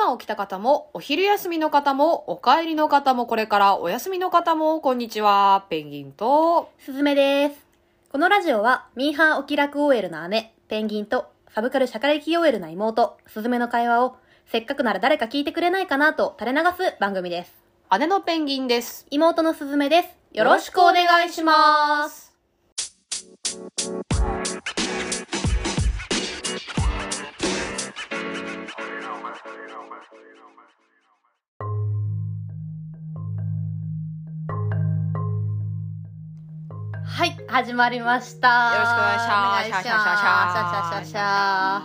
今起きた方も、お昼休みの方も、お帰りの方も、これからお休みの方も、こんにちは。ペンギンと、すずめです。このラジオは、ミーハーお気楽 OL の姉、ペンギンと、サブカル社会的 OL な妹、すずめの会話を、せっかくなら誰か聞いてくれないかなと垂れ流す番組です。姉のペンギンです。妹のすずめです。よろしくお願いします。はい、始まりました。よろしくお願いします。お願いします。シャシャシャシャシャ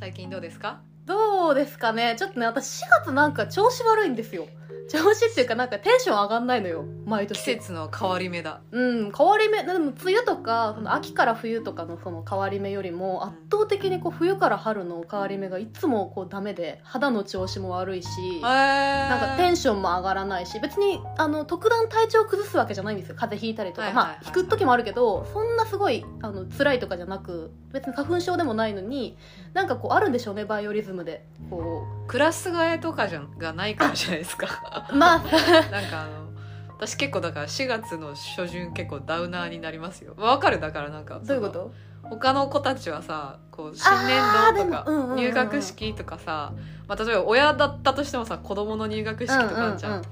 最近どうですか？どうですかねちょっとね、私4月なんか調子悪いんですよ。調子っていうかなんかテンション上がんないのよ。毎季年。節の変わり目だ。うん、変わり目、でも梅雨とか、その秋から冬とかのその変わり目よりも、圧倒的にこう冬から春の変わり目がいつもこうダメで、肌の調子も悪いし、えー、なんかテンションも上がらないし、別に、あの、特段体調崩すわけじゃないんですよ。風邪ひいたりとか。はいはいはいまあ、ひく時もあるけど、そんなすごい、あの、辛いとかじゃなく、別に花粉症でもないのに、なんかこうあるんでしょうね、バイオリズムで。こクラス替えとかじゃがないからじゃないですか。う。まあ、なんかあの、私結構だから4月の初旬結構ダウナーになりますよ。わかる？だからなんか。どういうこと？他の子たちはさこう新年度とか入学式とかさ、まあ、例えば親だったとしてもさ子供の入学式とかじゃん,、うんうんうん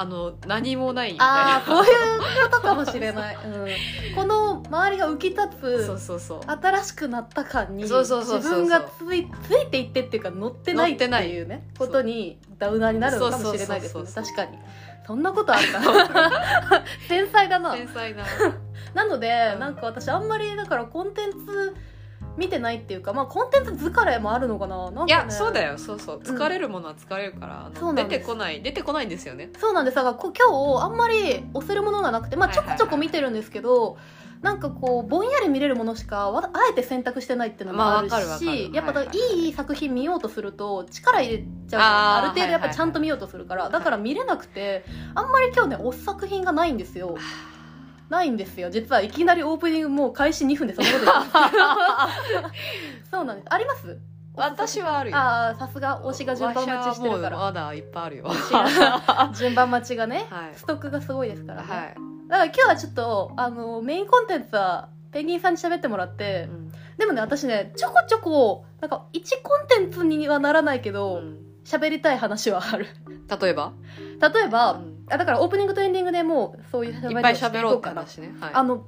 あの何もないみたいな。ああ、そういうことかもしれない。うん、この周りが浮き立そうつ、そうそう。新しくなった感に、そうそうそうそう自分がついついていってっていうか乗ってないっていいうね、ことにダウナーになるのかもしれないですね。確かに。そんなことあるかな繊細だな。繊細な。なので、うん。なんか私あんまりだからコンテンツ見てないっていうか、まあコンテンツ疲れもあるのかな？なんか、ね、いやそうだよ。そうそう。疲れるものは疲れるから、うなん出てこない出てこないんですよね。そうなんです。だからこ今日あんまり押せるものがなくてまあちょこちょこ見てるんですけど、なんかこうぼんやり見れるものしかわあえて選択してないっていうのもあるし、まあわかる。やっぱいはいはい。いい作品見ようとすると力入れちゃう。ある程度やっぱはいはいはいちゃんと見ようとするから、はいだから見れなくてあんまり今日ね押す作品がないんですよないんですよ。実はいきなりオープニングもう開始2分でそんなこと言ってます。そうなんです。あります？私はあるよ。ああさすが推しが順番待ちしてるから。まだいっぱいあるよ。順番待ちがね、はい。ストックがすごいですからね、はい、だから今日はちょっとあのメインコンテンツはペンギンさんに喋ってもらって、うん。でもね私ねちょこちょこなんか1コンテンツにはならないけうどん。喋、りたい話はある。例えば、例えば、うんあだからオープニングとエンディングでもうそういう喋りをいっぱいろうかな話ね、はい、あの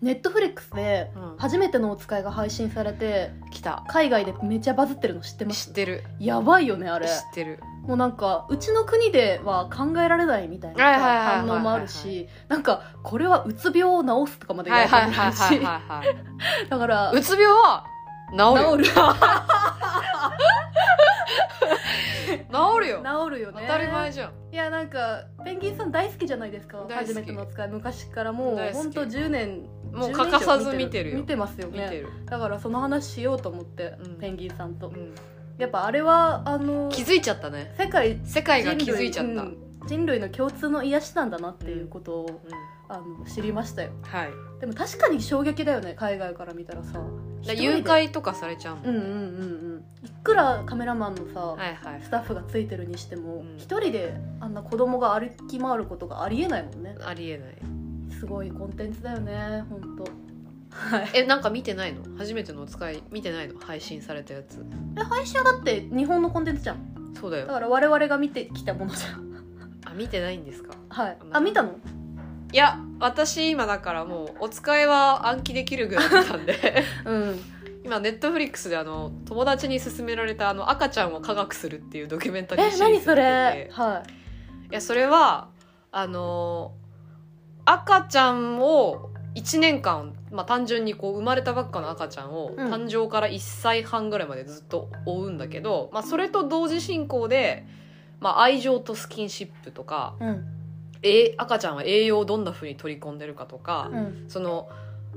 ネットフリックスでうん。初めてのお使いが配信されて来た。海外でめちゃバズってるの知ってます？知ってる。やばいよねあれ。知ってる。もうなんかうちの国では考えられないみたいな反応もあるしなんかこれはうつ病を治すとかまで言はいわれてはいるし だからうつ病は治る。よ治る 治るよ。治るよね。当たり前じゃん。いやなんかペンギンさん大好きじゃないですか。初めてのお使い。昔からもうほんと10年10もう欠かさず見てる。よ見てますよね。見てる、だからその話しようと思って、うん。ペンギンさんと。うん。やっぱあれはあの気づいちゃったね。世界世界が気づいちゃった、うん人類の共通の癒しなんだなっていうことを、うんあの知りましたよ。はい。でも確かに衝撃だよね海外から見たらさ。誘拐とかされちゃうもん、うんうんうんうん。いくらカメラマンのさ、はいはい。スタッフがついてるにしてもうん。一、人であんな子供が歩き回ることがありえないもんね。ありえない。すごいコンテンツだよね本当はい。えなんか見てないの？初めてのお使い見てないの？配信されたやつ。え配信はだって日本のコンテンツじゃん。そうだよ。だから我々が見てきたものじゃん。あ見てないんですか？はい。あ見たの？いや私今だからもうお使いは暗記できるぐらい見たんで。うん。今ネットフリックスであの友達に勧められたあの赤ちゃんを科学するっていうドキュメンタリーえシリーズ何それ？はい。やそれはあの赤ちゃんを1年間、まあ、単純にこう生まれたばっかの赤ちゃんを、うん。誕生から1歳半ぐらいまでずっと追うんだけど、まあ、それと同時進行で、まあ、愛情とスキンシップとか、いうんえ赤ちゃんは栄養をどんな風に取り込んでるかとか、うん。その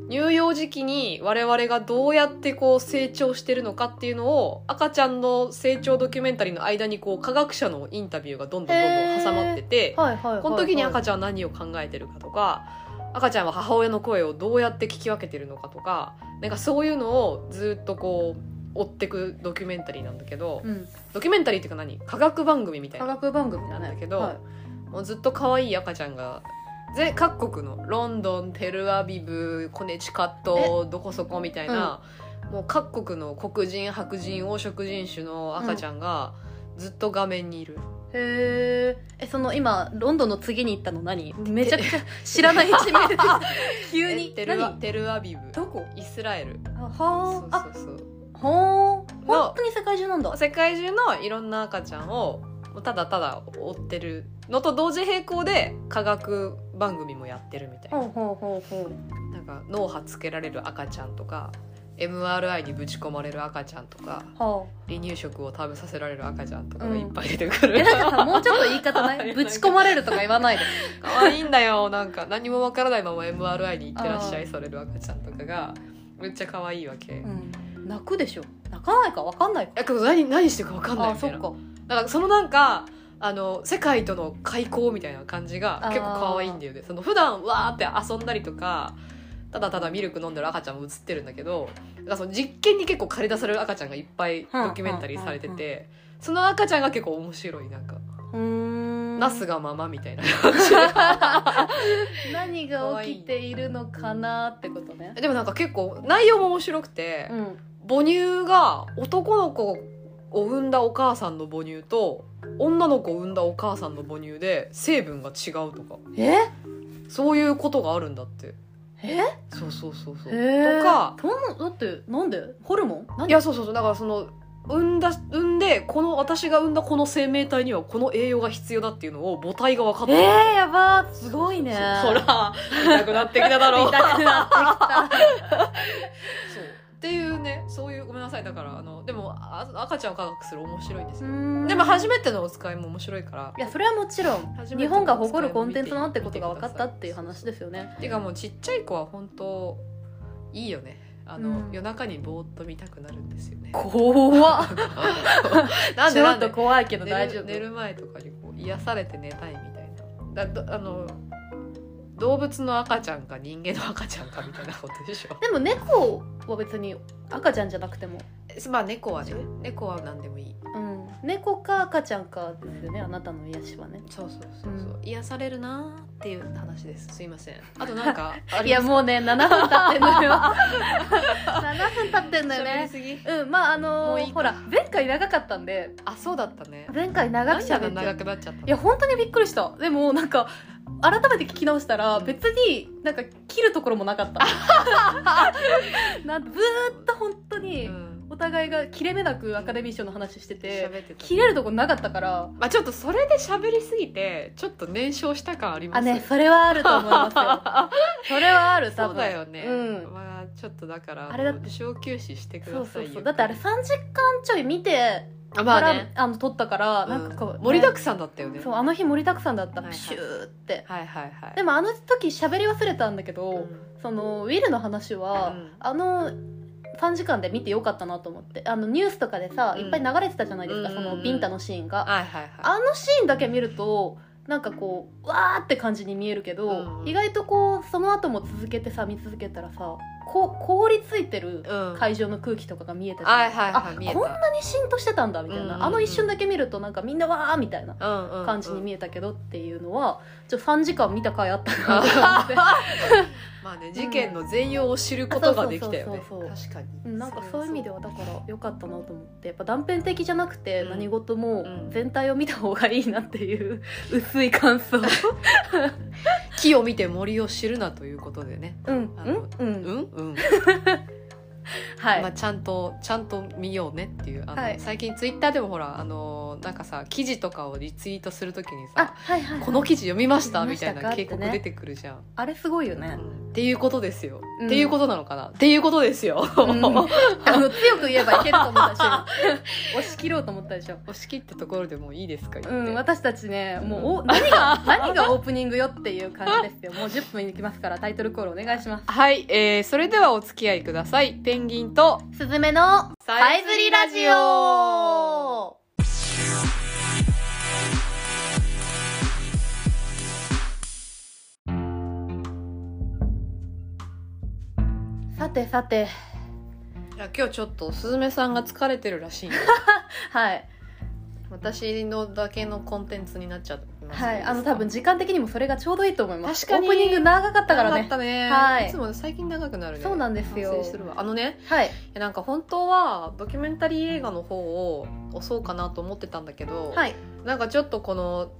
乳幼児期に我々がどうやってこう成長してるのかっていうのを赤ちゃんの成長ドキュメンタリーの間にこう科学者のインタビューがどんどんどんどん挟まってて、はいはいはいはい。この時に赤ちちゃんは何を考えてるかとか赤ちゃんは母親の声をどうやって聞き分けてるのかとかなんかそういうのをずっとこう追ってくドキュメンタリーなんだけど、うん。ドキュメンタリーっていうか何？科学番組みたいな。科学番組なんだけどはいもうずっと可愛い赤ちゃんが。ぜ各国の。ロンドンテルアビブコネチカットどこそこみたいな、もう各国の黒人白人黄色人種の赤ちゃんがずっと画面にいる、へー。えその今ロンドンの次に行ったの何？めちゃくちゃ 知らない地名で 急えにテルテルアビブ。どこ？イスラエル。あそはあうそうそう。あほー。本当に世界中なんだ。世界中のいろんな赤ちゃんをただただ追ってるのと同時並行で科学番組もやってるみたいな。なんか脳波つけられる赤ちゃんとか MRI にぶち込まれる赤ちゃんとかは離乳食を食べさせられる赤ちゃんとかうん。がいっぱい出てくる、あえなんかさもうちょっと言い方ない？ぶち込まれるとか言わないで。可愛いんだよなんか。何もわからないまま MRI に行ってらっしゃあいされる赤ちゃんとかがめっちゃ可愛いわけ、いうん。泣くでしょ。泣かないか分かんないか。やけど何何してるかわかんないみたいな。あそっかだからそのなんかあの世界との開口みたいな感じが結構可愛いんだよね。その普段わーって遊んだりとかただただミルク飲んでる赤ちゃんも映ってるんだけどだからその実験に結構駆り出される赤ちゃんがいっぱいドキュメンタリーされててその赤ちゃんが結構面白い。なんか、うーん。ナスがままみたいな。感じ何が起きているのかなってことね。でもなんか結構内容も面白くて、うん。母乳が男の子を産んだお母さんの母乳と女の子を産んだお母さんの母乳で成分が違うとか。え？そういうことがあるんだって。え？そうそうそうそう、へとかだってなんで？ホルモン？何？いやそうそうそう。だからその産んだ産んでこの私が産んだこの生命体にはこの栄養が必要だっていうのを母体が分かってるえー、やば。ーすごいね。そら痛くなってきただろう。痛くなってきた。そう。っていうねそういうごめんなさい。だからあのでもあ赤ちゃんを科学する面白いんですよ。でも初めてのお使いも面白いから。いやそれはもちろん日本が誇るコンテンツだなってことが分かったっていう話ですよね。ていうかもうちっちゃい子は本当いいよね。あの、うん。夜中にぼーっと見たくなるんですよね。怖っ。なんちょっとでなんで怖いけど寝大丈夫。る寝る前とかにこう癒されて寝たいみたいな。だどあの動物の赤ちゃんか人間の赤ちゃんかみたいなことでしょ。でも猫は別に赤ちゃんじゃなくても。まあ猫はね。猫は何でもいい。うん。猫か赤ちゃんかですよねあなたの癒しはね。そうそうそうそう、う癒されるなーっていう話です。すいません。あとなんかあいやもうね7分経ってんのよ。7分経ってんのよね。うん。まああのーほら前回長かったんで。あそうだったね。前回長く何が喋っちゃう長くなっちゃったの？いや本当にびっくりした。でもなんか改めて聞き直したらうん。別になんか切るところもなかった。なんずーっと本当にうん。お互いが切れ目なくアカデミー賞の話してて切れるとこなかったから。まあちょっとそれで喋りすぎてちょっと燃焼した感あります。あねそれはあると思いますよ。それはある多分。そうだよね、うん。まあちょっとだからあれだって小休止してくそうそうださいよ。そうだってあれ3時間ちょい見てあから、まあね。あの撮ったから、なんかこう、うん盛りだねくさんだったよね。そうあの日盛りだくさんだった、はいはい。シューって。はいはいはい。でもあの時喋り忘れたんだけど、うん。そのウィルの話は、うん。あの3時間で見てよかったなと思って。あのニュースとかでさ、うん。いっぱい流れてたじゃないですか、うん。そのビンタのシーンが、はいはいはい。あのシーンだけ見るとなんかこうわーって感じに見えるけど、うん。意外とこうその後も続けてさ見続けたらさこう凍りついてるうん。会場の空気とかが見えたこんなに浸透してたんだみたいな、うんうんうん。あの一瞬だけ見るとなんかみんなわーみたいな感じに見えたけどっていうのはちょ3時間見た回あったなって。まあね事件の全容を知ることができたよね。確かに。うんなんかそういう意味でははだから良かったなと思って。やっぱ断片的じゃなくてうん。何事もうん。全体を見た方がいいなっていう薄い感想 木を見て森を知るなということでね。うん。あのううん。ん？うん はい、まあ、ちゃんとちゃんと見ようねっていうあの、はい。最近ツイッターでもほらあのなんかさ記事とかをリツイートするときにあさはいはい、この記事読みました？みたいな警告出てくるじゃん、あれすごいよね、うん。っていうことですよ、うん。っていうことなのかな？っていうことですよ、うん。あの強く言えばいけると思ったでし。押し切ろうと思ったでしょ。押し切ったところでもういいですか？うん、私たちねもうお何が 何がオープニングよっていう感じですよ。もう10分いきますからタイトルコールお願いします。はい、えー、それではお付き合いください。ペンギンとすずめのさえずりラジオ。さてさて。や今日ちょっとすずめさんが疲れてるらしい はい。私のだけのコンテンツになっちゃっはいあの多分時間的にもそれがちょうどいいと思います。確かに。オープニング長かったからね。長かったね、はい。いつも最近長くなるね。そうなんですよ。反省するわあのね。はい。なんか本当はドキュメンタリー映画の方を押そうかなと思ってたんだけど、はい。なんかちょっとこの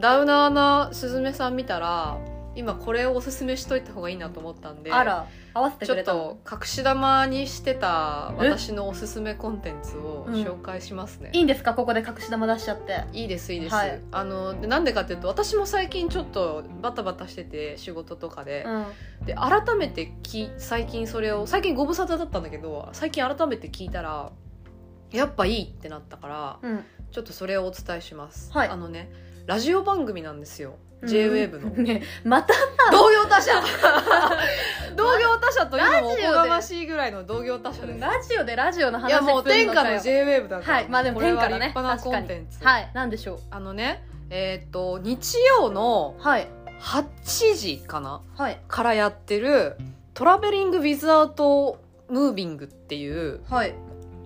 ダウナーなすずめさん見たら今これをおすすめしといた方がいいなと思ったんであら合わせてちょっと隠し玉にしてた私のおすすめコンテンツをうん。紹介しますね、いいんですか？ここで隠し玉出しちゃって。いいですいいです、はい。あのでなんでかっていうと私も最近ちょっとバタバタしてて仕事とかで,、うん。で改めてき最近それを最近ご無沙汰だったんだけど最近改めて聞いたらやっぱいいってなったからうん。ちょっとそれをお伝えします、はい。あのねラジオ番組なんですよ JWAVE の、ねまた同業他社。同業他社というのもおこがましいぐらいの同業他社です。ラジオでラジオの話いやもう天下の JWAVE だから。はいまあでも天下だね立派なコンテンツ。はいなんでしょう。あのねえーっと日曜のはい。8時かなはい。からやってる「トラベリング・ウィズ・アウト・ムービング」っていうはい。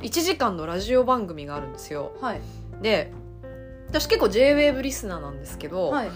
1時間のラジオ番組があるんですよ。はい。で私結構 JWAVE リスナーなんですけど、はい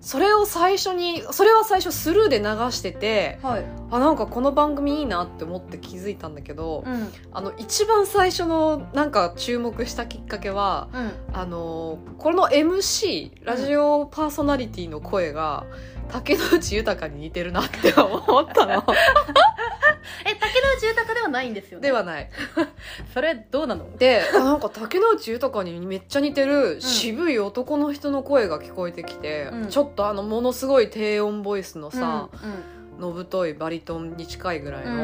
それを最初にそれは最初スルーで流しててはい。あなんかこの番組いいなって思って気づいたんだけど、うん。あの一番最初のなんか注目したきっかけはうん。あのこの MC ラジオパーソナリティの声が竹野内豊に似てるなって思ったの。え竹野内豊ではないんですよね？ではない。それどうなの？であなんか竹野内豊にめっちゃ似てる渋い男の人の声が聞こえてきて、うん。ちょっとあのものすごい低音ボイスのさ、うんのぶといバリトンに近いぐらいの、うんう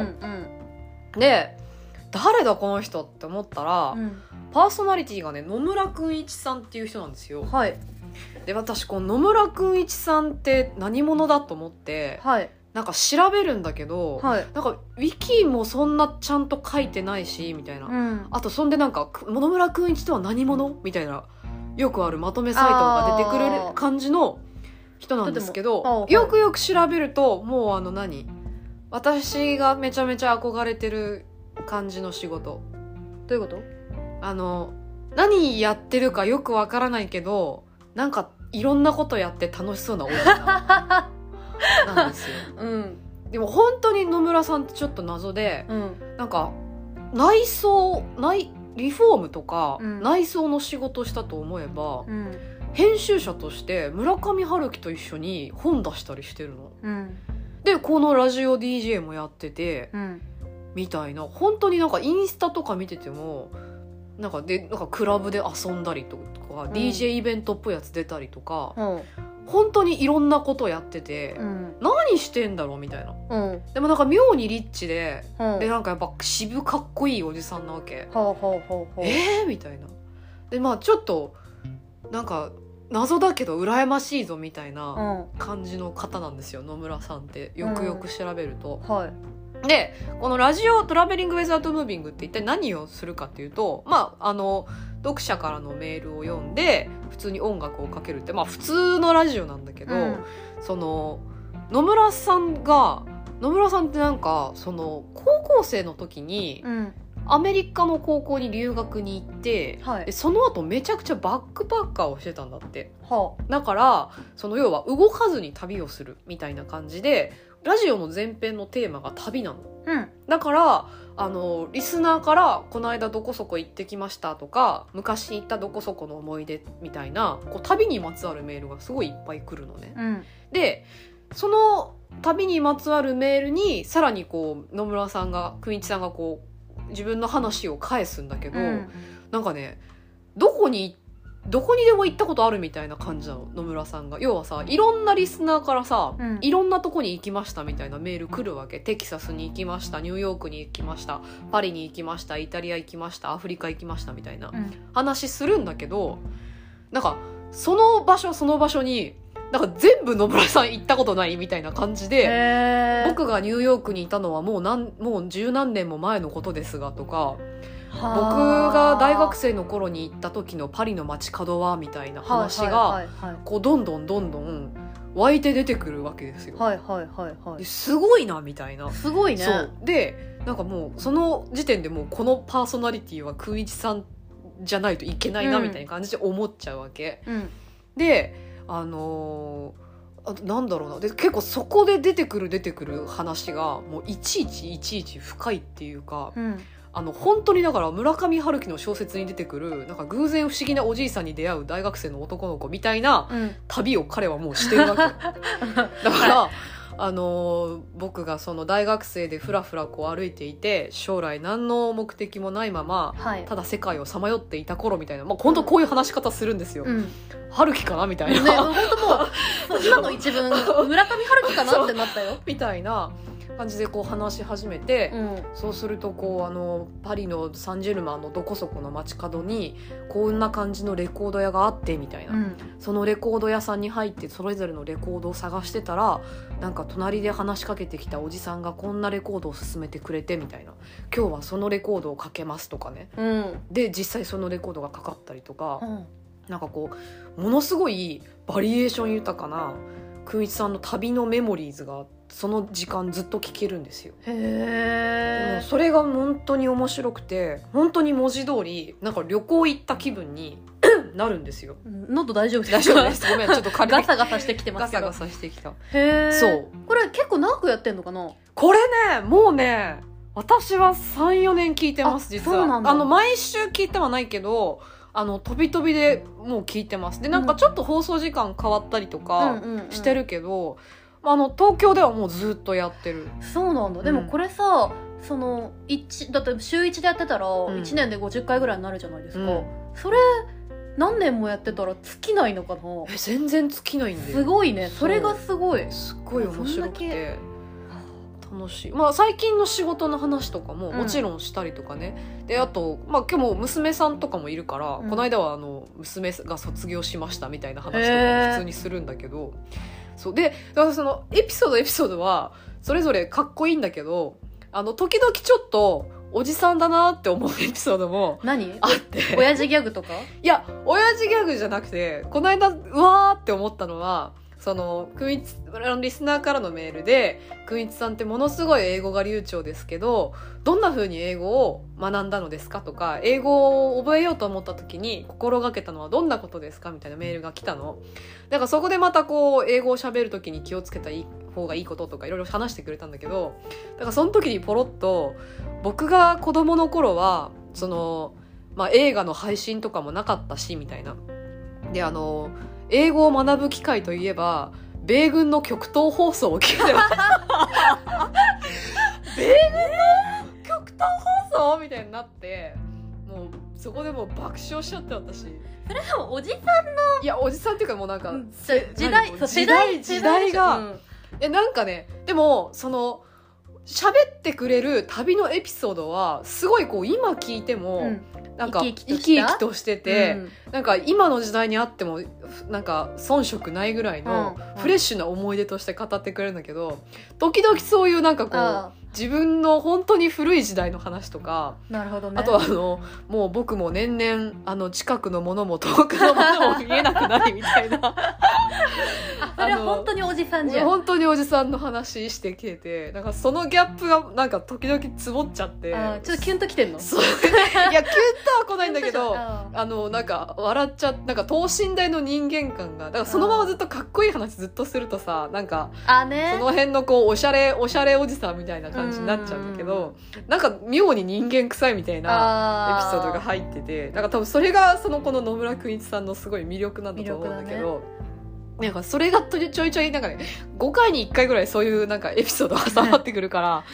ん。で誰だこの人って思ったら、うん。パーソナリティがね野村くんいちさんっていう人なんですよ。はいで私この野村くんいちさんって何者だと思ってはい。なんか調べるんだけど、はい。なんかウィキもそんなちゃんと書いてないしみたいな、うん。あとそんでなんかく野村くんいちとは何者？みたいなよくあるまとめサイトが出てくあー。る感じの人なんですけど、とてもあはい。よくよく調べるともうあの何？私がめちゃめちゃ憧れてる感じの仕事。どういうこと？あの何やってるかよくわからないけどなんかいろんなことやって楽しそうな女 なんですよ。うん。でも本当に野村さんってちょっと謎でうん。なんか内装内リフォームとか、うん。内装の仕事したと思えば、うん。編集者として村上春樹と一緒に本出したりしてるの。うん。でこのラジオ DJ もやっててうん。みたいな。本当になんかインスタとか見ててもなんかでなんかクラブで遊んだりとか、ん。DJ イベントっぽいやつ出たりとか、うん。本当にいろんなことやってて、うん。何してんだろうみたいな。うん。でもなんか妙にリッチで、うん。でなんかやっぱ渋かっこいいおじさんなわけ、ほうほうほうほう。えーみたいな。でまあちょっとなんか謎だけど羨ましいぞみたいなうん。感じの方なんですよ野村さんって。よくよく調べると、はいでこのラジオトラベリング・ウェザート・ムービングって一体何をするかっていうとまああの読者からのメールを読んで普通に音楽をかけるってまあ普通のラジオなんだけど、うん。その野村さんが野村さんってなんかその高校生の時にうん。アメリカの高校に留学に行って、はい。でその後めちゃくちゃバックパッカーをしてたんだって。はだからその要は動かずに旅をするみたいな感じでラジオの前編のテーマが旅なの。うん。だからあのリスナーから「この間どこそこ行ってきました」とか「昔行ったどこそこの思い出」みたいなこう旅にまつわるメールがすごいいっぱい来るのね。うん。でその旅にまつわるメールにさらにこう野村さんがくんいちさんがこう自分の話を返すんだけど、うん。なんかねどこにどこにでも行ったことあるみたいな感じなの野村さんが。要はさいろんなリスナーからさ、うん。いろんなとこに行きましたみたいなメール来るわけ。テキサスに行きましたニューヨークに行きましたパリに行きましたイタリア行きましたアフリカ行きましたみたいなうん。話するんだけどなんかその場所その場所になんか全部野村さん行ったことないみたいな感じで、僕がニューヨークにいたのはもうなんもう十何年も前のことですがとか僕はあが大学生の頃に行った時のパリの街角はみたいな話がこうどんどんどんどん湧いて出てくるわけですよ、はいはいはいはですごいなみたいな。いすごいね。そう。でなんかもうその時点でもうこのパーソナリティは空一さんじゃないといけないなうんみたいな感じで思っちゃうわけ、うん。であのーあなんだろうな。で結構そこで出てくる出てくる話がもういちいちいちいち深いっていうかうんあの本当にだから村上春樹の小説に出てくるなんか偶然不思議なおじいさんに出会う大学生の男の子みたいなうん。旅を彼はもうしてるわけ。よ だから、あのー僕がその大学生でふらふらこう歩いていて将来何の目的もないままはい。ただ世界をさまよっていた頃みたいな、まあ、本当こういう話し方するんですよ。うん。ね春樹かなみたいな、本当もう今の一文村上春樹かなってなったよ。みたいな感じでこう話し始めて、うん。そうするとこうあのパリのサンジェルマンのどこそこの街角にこんな感じのレコード屋があってみたいな、うん。そのレコード屋さんに入ってそれぞれのレコードを探してたらなんか隣で話しかけてきたおじさんがこんなレコードを勧めてくれてみたいな。今日はそのレコードをかけますとかね。うん。で実際そのレコードがかかったりとかうん。なんかこうものすごいバリエーション豊かなくんいちさんの旅のメモリーズがその時間ずっと聞けるんですよ。へえそれが本当に面白くて本当に文字通りなんか旅行行った気分に なるんね喉大丈夫大丈夫です。ごめんちょっと軽いガサガサしてきてますけど。ガサガサしてきた。へえそう。これ結構長くやってんのかな？これねもうね私は34年聞いてますあ実そうなんだ。はあの毎週聞いてはないけどあの飛び飛びでもう聞いてます。でなんかちょっと放送時間変わったりとかうんうんうん。してるけど、あの東京ではもうずっとやってる。そうなんだ。でもうん。これさその一だって週1でやってたらん。1年で50回ぐらいになるじゃないですか、うん。それ何年もやってたら尽きないのかな？え全然尽きないんだよ。すごいね。それがすごい。すっごい面白くて。楽しい。まあ最近の仕事の話とかもうん。もちろんしたりとかね、であと、まあ、今日も娘さんとかもいるから、うん。この間はあの娘が卒業しましたみたいな話とへかー。普通にするんだけどそう。でだからそのエピソードエピソードはそれぞれかっこいいんだけどあの時々ちょっとおじさんだなって思うエピソードも何？あって。親父ギャグとか？いや、親父ギャグじゃなくて、この間、うわーって思ったのは、その、くんいち、あのリスナーからのメールで、くんいちさんってものすごい英語が流暢ですけど、どんな風に英語を学んだのですかとか、英語を覚えようと思った時に心がけたのはどんなことですかみたいなメールが来たの。だからそこでまたこう、英語を喋る時に気をつけた方がいいこととかいろいろ話してくれたんだけど、だからその時にポロッと、僕が子供の頃は、その、まあ、映画の配信とかもなかったしみたいな。であの英語を学ぶ機会といえば米軍の極東放送を聞いてます。米軍の極東放送みたいになってもうそこでもう爆笑しちゃって私。でもおじさんいやおじさんっていうかもうなんか、時代時代時代が、うん。えなんかねでもその喋ってくれる旅のエピソードはすごいこう今聞いても、うん。なんか生き生きとしてて、うん。なんか今の時代にあってもなんか遜色ないぐらいのうん。フレッシュな思い出として語ってくれるんだけど時々そういうなんかこあう自分の本当に古い時代の話とかあなるほどね。あとはあのもう僕も年々あの近くのものも遠くのものも見えなくなりみたいな。あそれは本当におじさんじゃん。本当におじさんの話してきててなんかそのギャップがなんか時々つぼっちゃって。ちょっとキュンときてんの？いやキュンとは来ないんだけどあのなんか笑っちゃなんか等身大の人間感がだからそのままずっとかっこいい話ずっとするとさなんかあね。その辺のこうおしゃれおしゃれおじさんみたいな感じになっちゃうんだけどなんか妙に人間臭いみたいなエピあソードが入っててなんか多分それがそのこの野村くんいちさんのすごい魅力なんだと思うんだけど。なんかそれがちょいちょいなんかね5回に1回ぐらいそういうなんかエピソードが挟まってくるから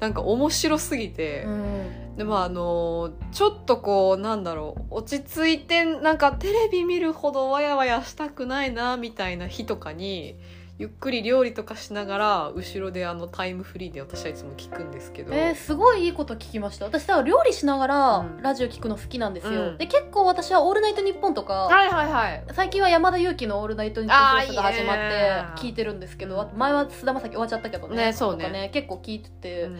なんか面白すぎて、うん。でまああのちょっとこうなんだろう落ち着いてなんかテレビ見るほどわやわやしたくないなみたいな日とかにゆっくり料理とかしながら後ろであのタイムフリーで私はいつも聞くんですけど、えー、すごいいいこと聞きました。私さ料理しながらうん。ラジオ聞くの好きなんですよ、うん。で結構私は「オールナイトニッポン」とかはいはいはい。最近は山田裕貴の「オールナイトニッポン」放送が始まって聞いてるんですけど前は菅田将暉終わっちゃったけどね。ねそうね。とか結構聞いてて、うん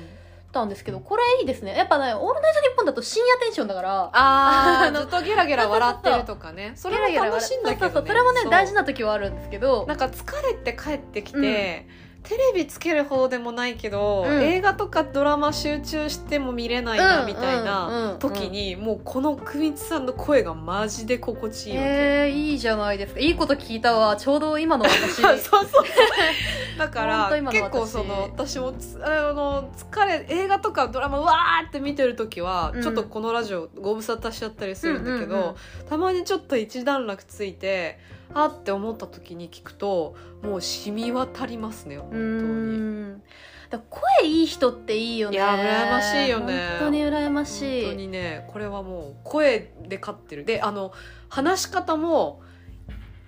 たんですけどこれいいですね。やっぱね「オールナイトニッポン」だと深夜テンションだからああずっとゲラゲラ笑ってるとかね。それも楽しいんだけど、ね、そうそうそれもね大事な時はあるんですけど。なんか疲れて帰ってきて、テレビつける方でもないけど、うん。映画とかドラマ集中しても見れないなうん。みたいうん。なうん。時に、もうこのくみつさんの声がマジで心地いいわけ。えー、いいじゃないですか。いいこと聞いたわ。ちょうど今の私。そうそうそう。だから結構その私もつあの疲れ映画とかドラマうわーって見てる時は、うん。ちょっとこのラジオご無沙汰しちゃったりするんだけど、たまにちょっと一段落ついてあって思った時に聞くともう染み渡りますね本当に。だ声いい人っていいよね。いや羨ましいよね。本当に羨ましい。本当にねこれはもう声で勝ってる。であの話し方も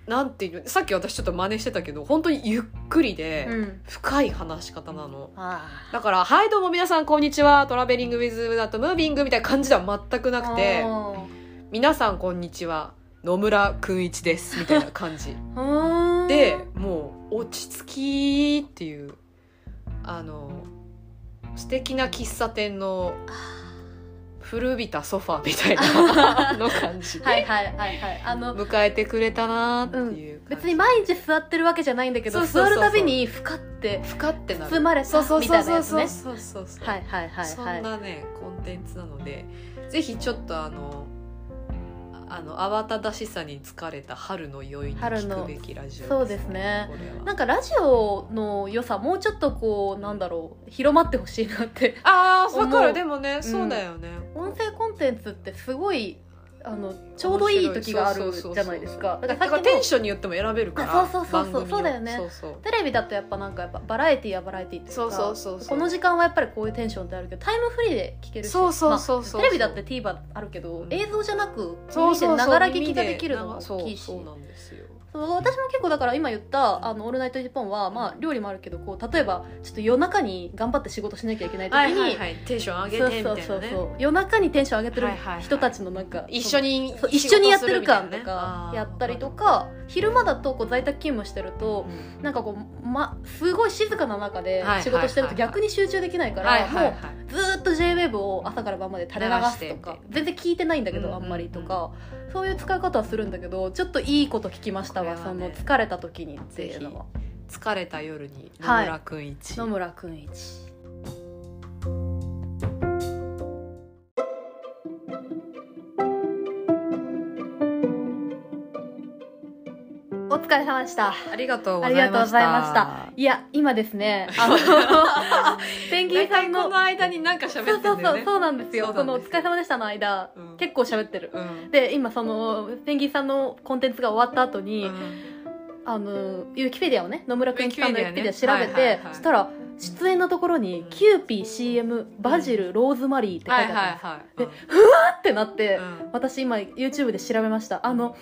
なんていうのさっき私ちょっと真似してたけど本当にゆっくりで、うん。深い話し方なの。あだから「はいどうも皆さんこんにちは。 Traveling Without Moving」みたいな感じでは全くなくて「皆さんこんにちは野村くんいちです」みたいな感じ。でもう落ち着きっていうあの素敵な喫茶店の古びたソファーみたいな の感じで、はいはいはいはい。あの迎えてくれたなっていう感じ、別に毎日座ってるわけじゃないんだけどそうそうそうそう。座るたびに深って深って包まれたそうそうみそうそうそうたいなやつねそうそうそうはいはいはいそはいんなねコンテンツなのでぜひちょっとあのあの慌ただしさに疲れた春の酔いに春の聞くべきラジオそうです。ねなんかラジオの良さもうちょっとこうなんだろう広まってほしいなってああわかるでもね、そうだよね音声コンテンツってすごいあのちょうどいい時があるじゃないですか。だだかららテンションによっても選べるからあそうそうそうそうそうだよね。そうそう。テレビだとやっぱなんかやっぱバラエティーはバラエティーっていうか。そうそうそうそう。この時間はやっぱりこういうテンションってあるけどタイムフリーで聞けるし。そうそうそうそう。まあテレビだって TVer あるけど、うん。映像じゃなくそう耳でそうそう。ながら聞きができるのもそう大きいし。そうなんですよ。そう私も結構だから今言った「あのオールナイトニッポン」は、まあ、料理もあるけどこう例えばちょっと夜中に頑張って仕事しなきゃいけない時に、はいはいはい。テンション上げてみたいなね。そうそうそう夜中にテンション上げてるはいはいはい。人たちのなんか、一緒に一緒にやってる感とかね。やったりとか昼間だとこう在宅勤務してるとう、ん。なんかこう、ま、すごい静かな中ではい仕事してるとはいはいはい逆に集中できないから、はいはいはい。もうずーっと JWAVE を朝から晩まで垂れ流すとか流全然聞いてないんだけど、あんまりとかそういう使い方はするんだけどちょっといいこと聞きましたわ、ね。の疲れた時にっていうのは。疲れた夜に野はい村くん一、野村くん一れ様でした。ありがとうごあざいました。りがとうございました。いや今ですねあの ペンギンさんのこの間に何か喋ってそうそうんだよねそうそうなんですよ。その「お疲れ様でした」の間、うん。結構喋ってる。うん。で今そのペンギンさんのコンテンツが終わった後に、うん。あのウィキペディアをね野村訓市さんのウィキペディア調べて、はいはいはい。そしたら出演のところにうん「キューピー CM バジルローズマリー」って書いはいてあった。んです、はいはい。でパってなって、うん。私今 YouTube で調べました。あの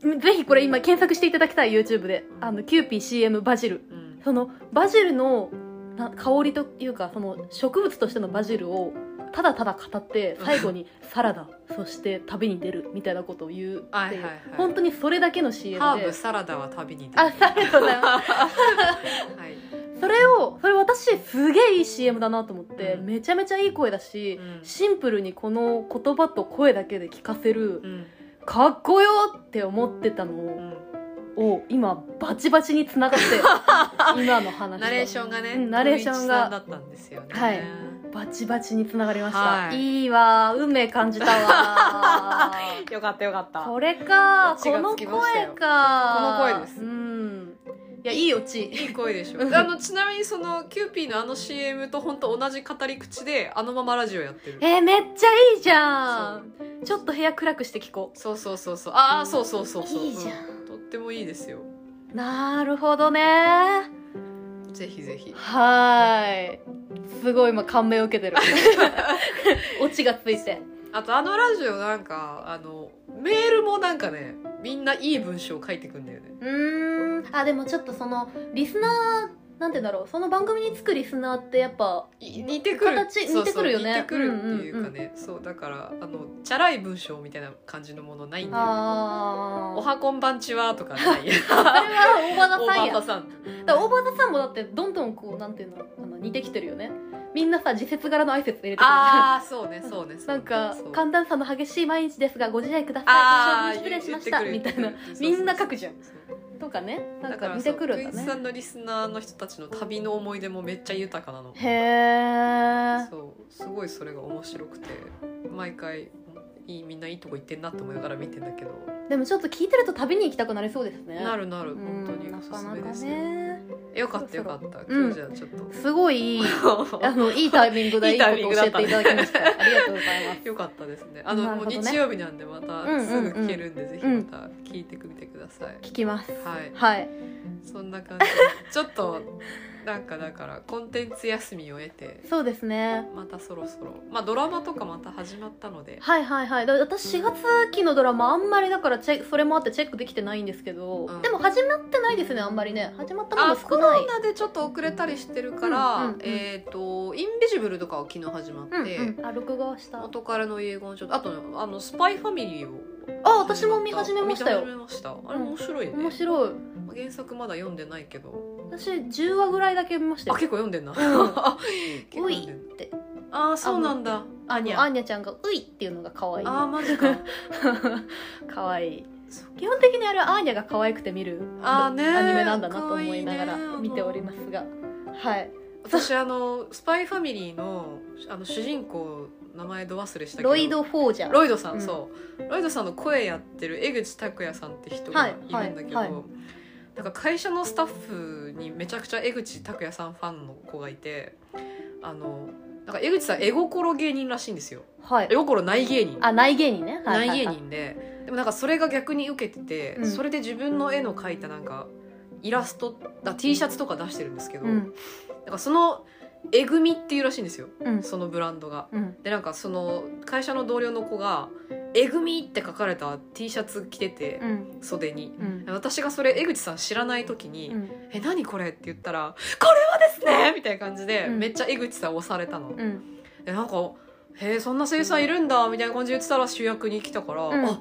ぜひこれ今検索していただきたい YouTube で「あのキューピー CM バジル。うん」そのバジルのな香りというかその植物としてのバジルをただただ語って最後にサラダそして旅に出るみたいなことを言うっていう、はいはいはい。本当にそれだけの CM で。ハーブサラダは旅に出る。あありがとうございます。はい。それをそれ私すげえいい CM だなと思って、うん。めちゃめちゃいい声だし、うん。シンプルにこの言葉と声だけで聞かせる。うんかっこよって思ってたのうん。を今バチバチにつながって 今の話と。ナレーションがね、うんナレーションがだったんですよね。はい。バチバチにつながりました、はい。い、いわ運命感じたわ よかったよかった。これかこの声かこの声です。うんいやいいオチいい声でしょ。あのちなみにそのキューピーのあの CM と本当同じ語り口であのままラジオやってる。えーめっちゃいいじゃんちょっと部屋暗くして聞こそうそうそうそう。ああそうそうそうそう。いいじゃんうとってもいいですよ。うなるほどねぜひぜひ。はーいすごい今感銘を受けてる オチがついてあとあのラジオなんかあのメールもなんかねみんないい文章を書いてくんだよね。うーん。あでもちょっとそのリスナーなんてだろう。その番組につくリスナーってやっぱい似てくる。形似てくるよね。似てくるっていうかね、そうだからあのチャラい文章みたいな感じのものないんだよあおはこんばんちはとかない。それは大場大田さん。や大場田さんもだってどんどんこうなんていうのあの似てきてるよねみんなさ時節柄の挨拶入れてくる。じゃんああそうね そうねそうね。なんかそう。寒暖差の激しい毎日ですがご自愛くださあーい失礼しました。言ってくるみたいな言ってくるみんな書くじゃん。そうそうとかね。なんだか似てくるんだそうクイズさねんのリスナーの人たちの旅の思い出もめっちゃ豊かなの。へえそうすごいそれが面白くて。毎回いいみんないいとこ行ってんなって思いながら見てんだけど。でもちょっと聞いてると旅に行きたくなりそうですね。なるなるうん本当に。おすすなかなかめですよ、ねよかったよかった。うん。今日じゃあちょっと、すごいいい あのいいタイミングでいいいいタイミンことを教えていただきました。ありがとうございます。よかったですね。あの日曜日なんでまたうんうんうんすぐ聞けるんで、ぜひまた聞いてみてください、聞きます。はい。はい。そんな感じで。ちょっとなんかだからコンテンツ休みを得てそうですね。またそろそろ。まあドラマとかまた始まったので。はいはいはい。だ私4月期のドラマあんまりだからチェそれもあってチェックできてないんですけど、うん。でも始まってないですねあんまりね。始まったものあコ少ないロナでちょっと遅れたりしてるから、うんうんうん。えっ、とインビジブルとかは昨日始まって、うんうん、あ録画はした。元彼の遺言ちょっとあとあのスパイファミリーを。あ私も見始めましたよ。見始めました。あれ面白いね、面白い。原作まだ読んでないけど。私10話ぐらいだけ見ましたよ。あ結構読んでんな、ん。結構んでんって。ああそうなんだ。アニャ。アーニャちゃんが「うい」っていうのが可愛い。あーマジか。可愛い基本的にあれはアーニャが可愛くて見るアニメなんだなと思いながら見ておりますが。はい私あのスパイファミリーのあの主人公名前ど忘れしたけど。ロイド・フォージャー。ロイドさん、うん。そう。ロイドさんの声やってる江口拓也さんって人がいるんだけど、はいはいはい。なんか会社のスタッフにめちゃくちゃ江口拓也さんファンの子がいてあのなんか江口さん絵心芸人らしいんですよ。はい。絵心ない芸人。あ内芸人ね、はいない芸人で。でもなんかそれが逆に受けてて、うん。それで自分の絵の描いたなんかイラストだ T シャツとか出してるんですけど、うん。なんかそのえぐみっていうらしいんですよ。うん。そのブランドが。うん。でなんかその会社の同僚の子が「えぐみ」って書かれた T シャツ着ててう、ん。袖に。うん。私がそれ江口さん知らない時に「うんえ何これ?」って言ったら「これはですね!」みたいな感じで、うん。めっちゃ江口さん押されたの。うん。でなんか「へえそんな声優さんいるんだ」みたいな感じで言ってたら主役に来たから、うん。あ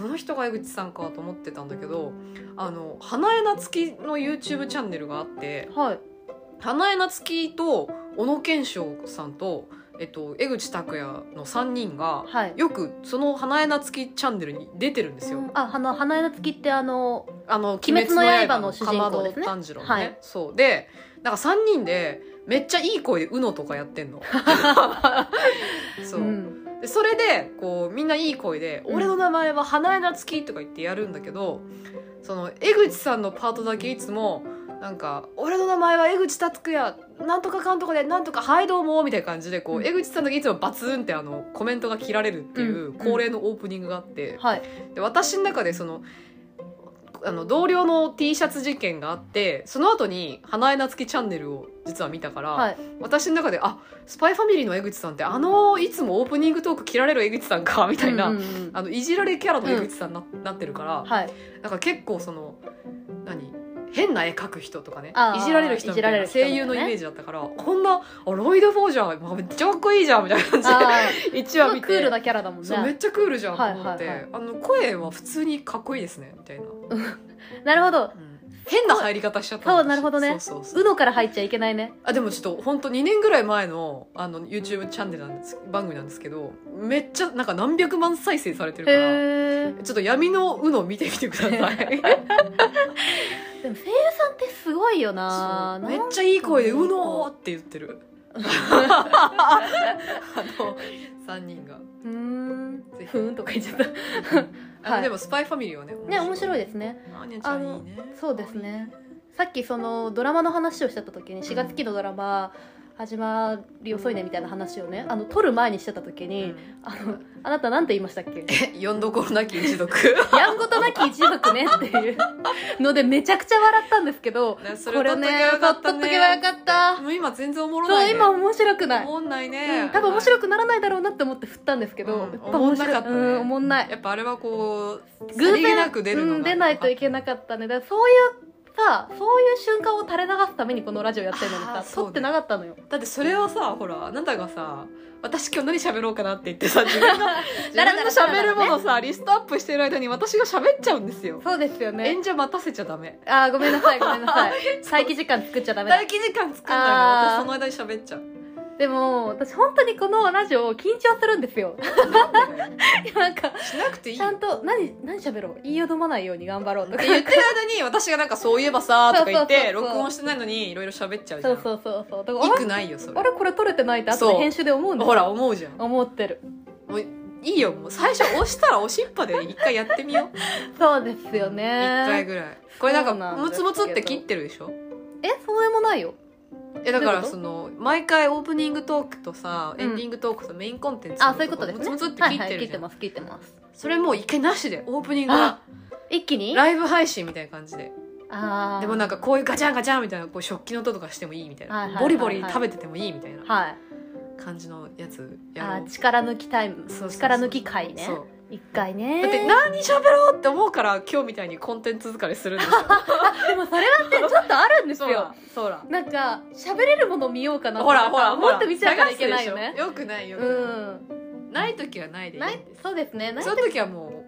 この人が江口さんかと思ってたんだけどあの花江夏樹の YouTube チャンネルがあってはい。花江夏樹と小野賢章さんと、えっと、江口拓也の3人がはい。よくその花江夏樹チャンネルに出てるんですよ。ああの花江夏樹ってあのあの鬼滅の刃の主人公ですね。かまど炭治郎のね、はい。そう。でなんか3人でめっちゃいい声で UNO とかやってんの。そう、ん。でそれでこうみんないい声で「うん。俺の名前は花江夏樹」とか言ってやるんだけどその江口さんのパートだけいつもなんか「俺の名前は江口達也なんとかかんとかでなんとかはいどうも」みたいな感じでこう、うん。江口さんだけいつもバツンってあのコメントが切られるっていううん。恒例のオープニングがあって、はい。で私の中でそのあの同僚の T シャツ事件があってその後に花江夏樹チャンネルを実は見たから、はい。私の中であスパイファミリーの江口さんってあのいつもオープニングトーク切られる江口さんか みたいな、うんうんうん。あのいじられキャラの江口さんにな,、なってるからはい。なんか結構その何変な絵描く人とかねいじられる人みたいな声優のイメージだったから、こんなあロイド・フォーじゃんめっちゃかっこいいじゃんみたいな感じであ 一ーすごい話見て。クールなキャラだもんそうめっねちゃクールじゃんと思って、はい。はいはいあの声は普通にかっこいいですねみたいな、なるほど。うん変な入り方しちゃったそうなるほどね。そうそうそう。うのから入っちゃいけないね。あでもちょっと本当2年ぐらい前のあの YouTube チャンネルなんです番組なんですけどめっちゃなんか何百万再生されてるからちょっと闇のうの見てみてください。でも声優さんってすごいよな。めっちゃいい声で「うのー」って言ってる。あの3人が。うーん。ふーんとか言っちゃったあの、はい。でもスパイファミリーはねね面白い。ですね。アーニャちゃんいいね。そうですね。さっきそのドラマの話をしてた時に4月期のドラマ始まり遅いねみたいな話をねあの撮る前にしてた時に、うん。あのあなたなんて言いましたっけ？え読んどころなき一読 やんごとなき一族ねっていう。のでめちゃくちゃ笑ったんですけどねそこれね撮っとけばよかったもう今全然おもろそうない、ね、今面白くない、おもんないね、うん多分面白くならないだろうなって思って振ったんですけど、うん。やっぱ面白かったね。うん、おもんない。やっぱあれはこう偶然なく出るのが。うん出ないといけなかったね。だからそういうさそういう瞬間を垂れ流すためにこのラジオやってるのにさ撮ってなかったのよ。だってそれはさほらあなたがさ私今日何喋ろうかなって言ってさ自分が 自分の喋るものさリストアップしてる間に私が喋っちゃうんですよ。そうですよね。演者待たせちゃダメ。あーごめんなさいごめんなさい。待機時間作っちゃダメだ。待機時間作んないの。私その間に喋っちゃうでも私本当にこのラジオ緊張するんですよ。なんかしなくていいちゃんと何何喋ろう？言いよどまないように頑張ろうとか言ってる間に私がなんかそういえばさとか言って録音してないのにいろいろ喋っちゃうじゃん。そうそうそうそう。だくないよそれ。あれこれ撮れてないって後で編集で思うんですよほら思うじゃん。思ってる。もういいよ。もう最初押したら押しっぱで一回やってみよう。そうですよ一ね回ぐらい。これなんかムツムツって切ってるでしょ？えそうでもないよえだからその毎回オープニングトークとさ、うん。エンディングトークとメインコンテンツあそういうことですね。ムツムツって切ってはいはいるじゃん、切ってます切ってます。それもう一回なしでオープニング一気に？ライブ配信みたいな感じで。あー。でもなんかこういうガチャンガチャンみたいなこう食器の音とかしてもいいみたいな、はいはいはいはい。ボリボリ食べててもいいみたいなはい。感じのやつやろう。力抜きタイムそうそうそう力抜き回ね。そう一回ね。だって何喋ろうって思うから今日みたいにコンテンツ疲れするんですよ。でもそれはねちょっとあるんですよ。だそうだなんか喋れるもの見ようかなほらほらほら。思って見ちゃうからいけないよね。よくないよくうない、ん。ない時はないでいいないそうですね。ないそういう時はも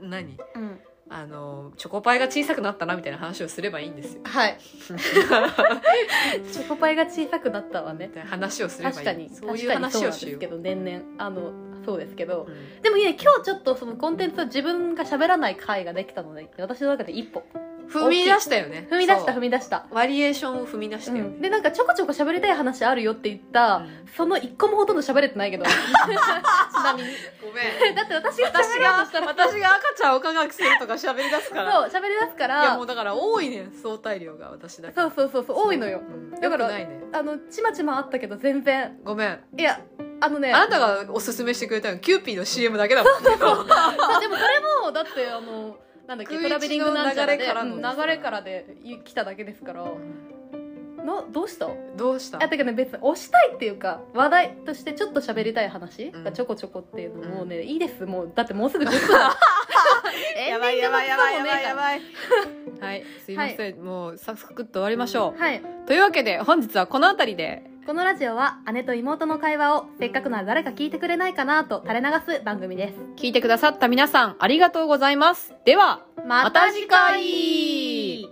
う何？うん。あのチョコパイが小さくなったなみたいな話をすればいいんですよ。はい。チョコパイが小さくなったわね。話をすればいい。確かに。そういう話をしようなんですけど年々。あのそうですけどうん。でもね今日ちょっとそのコンテンツを自分が喋らない回ができたので私の中で一歩。踏み出したよね。踏み出したそう。踏み出した、バリエーションを踏み出したよ。ね、うん、でなんかちょこちょこ喋りたい話あるよって言った、うん。その一個もほとんど喋れてないけど。ちなみに。ごめん。だって私が私喋ろうがとしたら私が赤ちゃんを科学するとか喋り出すから。そう喋り出すかいやらもうだから多いね。相対量が私だけそうそうそうそう多いのよ。うん。だからよくないね。あのちまちまあったけど全然。ごめん。いやあのねあなたがおすすめしてくれたのキューピーの CM だけだもんね。そうでもそれもだってあのなんだっけ Traveling なんちゃらで流れからのうん流れからで来ただけですから。などうした？どうした？あてかね別に押したいっていうか話題としてちょっと喋りたい話うん。がちょこちょこっていうのもうん。ね、いいです。もうだってもうすぐ10分。だやばいやばいやばいやばいやいばい。はい。すいません、もうサクッと終わりましょう、はい。というわけで本日はこの辺りでこのラジオは姉と妹の会話をせっかくなら誰か聞いてくれないかなと垂れ流す番組です。聞いてくださった皆さんありがとうございます。では、また次回